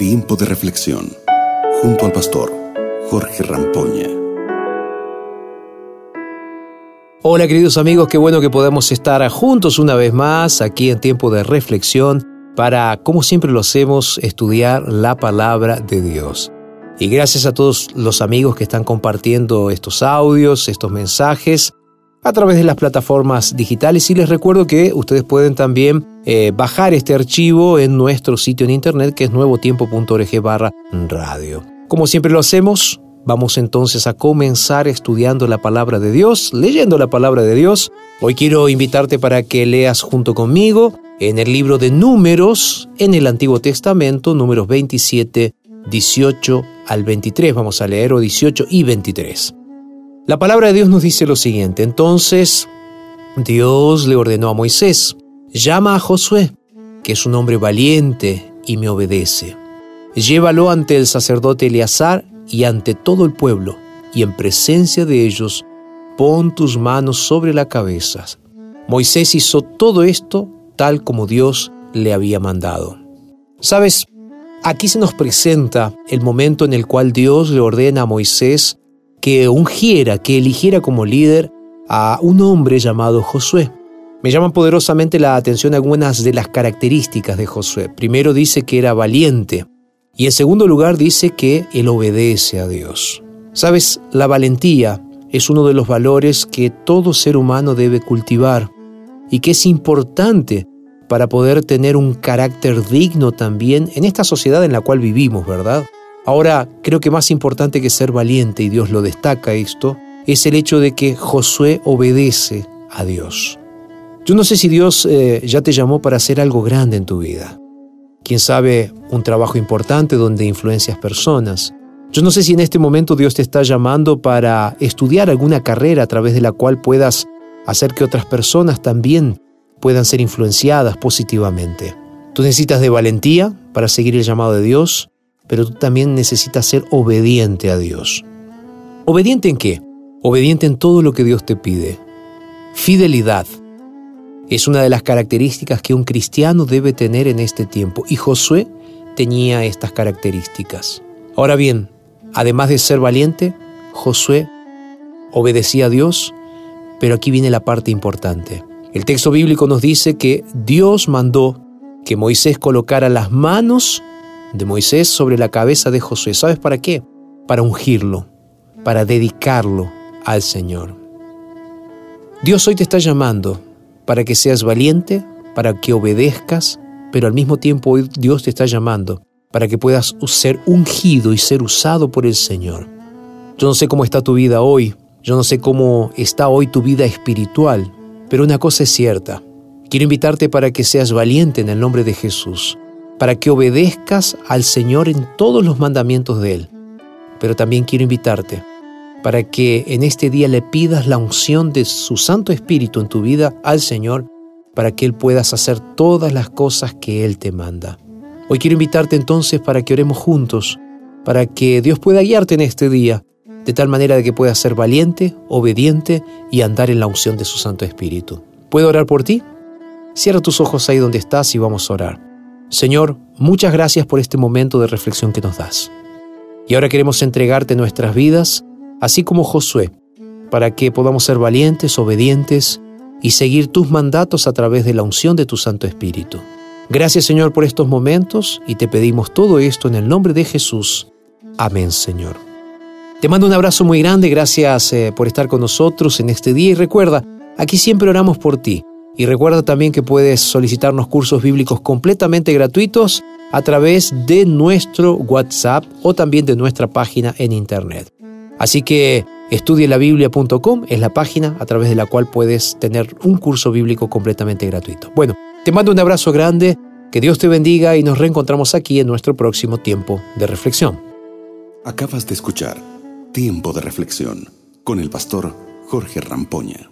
Tiempo de reflexión junto al pastor Jorge Rampoña. Hola queridos amigos, qué bueno que podemos estar juntos una vez más aquí en tiempo de reflexión para, como siempre lo hacemos, estudiar la palabra de Dios. Y gracias a todos los amigos que están compartiendo estos audios, estos mensajes a través de las plataformas digitales y les recuerdo que ustedes pueden también eh, bajar este archivo en nuestro sitio en internet que es nuevotiempo.org barra radio. Como siempre lo hacemos, vamos entonces a comenzar estudiando la palabra de Dios, leyendo la palabra de Dios. Hoy quiero invitarte para que leas junto conmigo en el libro de números en el Antiguo Testamento, números 27, 18 al 23. Vamos a leer o 18 y 23. La palabra de Dios nos dice lo siguiente. Entonces Dios le ordenó a Moisés, llama a Josué, que es un hombre valiente y me obedece. Llévalo ante el sacerdote Eleazar y ante todo el pueblo, y en presencia de ellos, pon tus manos sobre la cabeza. Moisés hizo todo esto tal como Dios le había mandado. Sabes, aquí se nos presenta el momento en el cual Dios le ordena a Moisés que ungiera, que eligiera como líder a un hombre llamado Josué. Me llaman poderosamente la atención algunas de las características de Josué. Primero dice que era valiente y en segundo lugar dice que él obedece a Dios. Sabes, la valentía es uno de los valores que todo ser humano debe cultivar y que es importante para poder tener un carácter digno también en esta sociedad en la cual vivimos, ¿verdad? Ahora, creo que más importante que ser valiente, y Dios lo destaca esto, es el hecho de que Josué obedece a Dios. Yo no sé si Dios eh, ya te llamó para hacer algo grande en tu vida. Quién sabe, un trabajo importante donde influencias personas. Yo no sé si en este momento Dios te está llamando para estudiar alguna carrera a través de la cual puedas hacer que otras personas también puedan ser influenciadas positivamente. Tú necesitas de valentía para seguir el llamado de Dios, pero tú también necesitas ser obediente a Dios. ¿Obediente en qué? Obediente en todo lo que Dios te pide. Fidelidad es una de las características que un cristiano debe tener en este tiempo y Josué tenía estas características. Ahora bien, además de ser valiente, Josué obedecía a Dios, pero aquí viene la parte importante. El texto bíblico nos dice que Dios mandó que Moisés colocara las manos de Moisés sobre la cabeza de Josué. ¿Sabes para qué? Para ungirlo, para dedicarlo al Señor. Dios hoy te está llamando para que seas valiente, para que obedezcas, pero al mismo tiempo hoy Dios te está llamando para que puedas ser ungido y ser usado por el Señor. Yo no sé cómo está tu vida hoy, yo no sé cómo está hoy tu vida espiritual, pero una cosa es cierta. Quiero invitarte para que seas valiente en el nombre de Jesús para que obedezcas al Señor en todos los mandamientos de Él. Pero también quiero invitarte para que en este día le pidas la unción de su Santo Espíritu en tu vida al Señor, para que Él puedas hacer todas las cosas que Él te manda. Hoy quiero invitarte entonces para que oremos juntos, para que Dios pueda guiarte en este día, de tal manera de que puedas ser valiente, obediente y andar en la unción de su Santo Espíritu. ¿Puedo orar por ti? Cierra tus ojos ahí donde estás y vamos a orar. Señor, muchas gracias por este momento de reflexión que nos das. Y ahora queremos entregarte nuestras vidas, así como Josué, para que podamos ser valientes, obedientes y seguir tus mandatos a través de la unción de tu Santo Espíritu. Gracias Señor por estos momentos y te pedimos todo esto en el nombre de Jesús. Amén Señor. Te mando un abrazo muy grande, gracias eh, por estar con nosotros en este día y recuerda, aquí siempre oramos por ti. Y recuerda también que puedes solicitarnos cursos bíblicos completamente gratuitos a través de nuestro WhatsApp o también de nuestra página en Internet. Así que estudielabiblia.com es la página a través de la cual puedes tener un curso bíblico completamente gratuito. Bueno, te mando un abrazo grande, que Dios te bendiga y nos reencontramos aquí en nuestro próximo tiempo de reflexión. Acabas de escuchar Tiempo de Reflexión con el pastor Jorge Rampoña.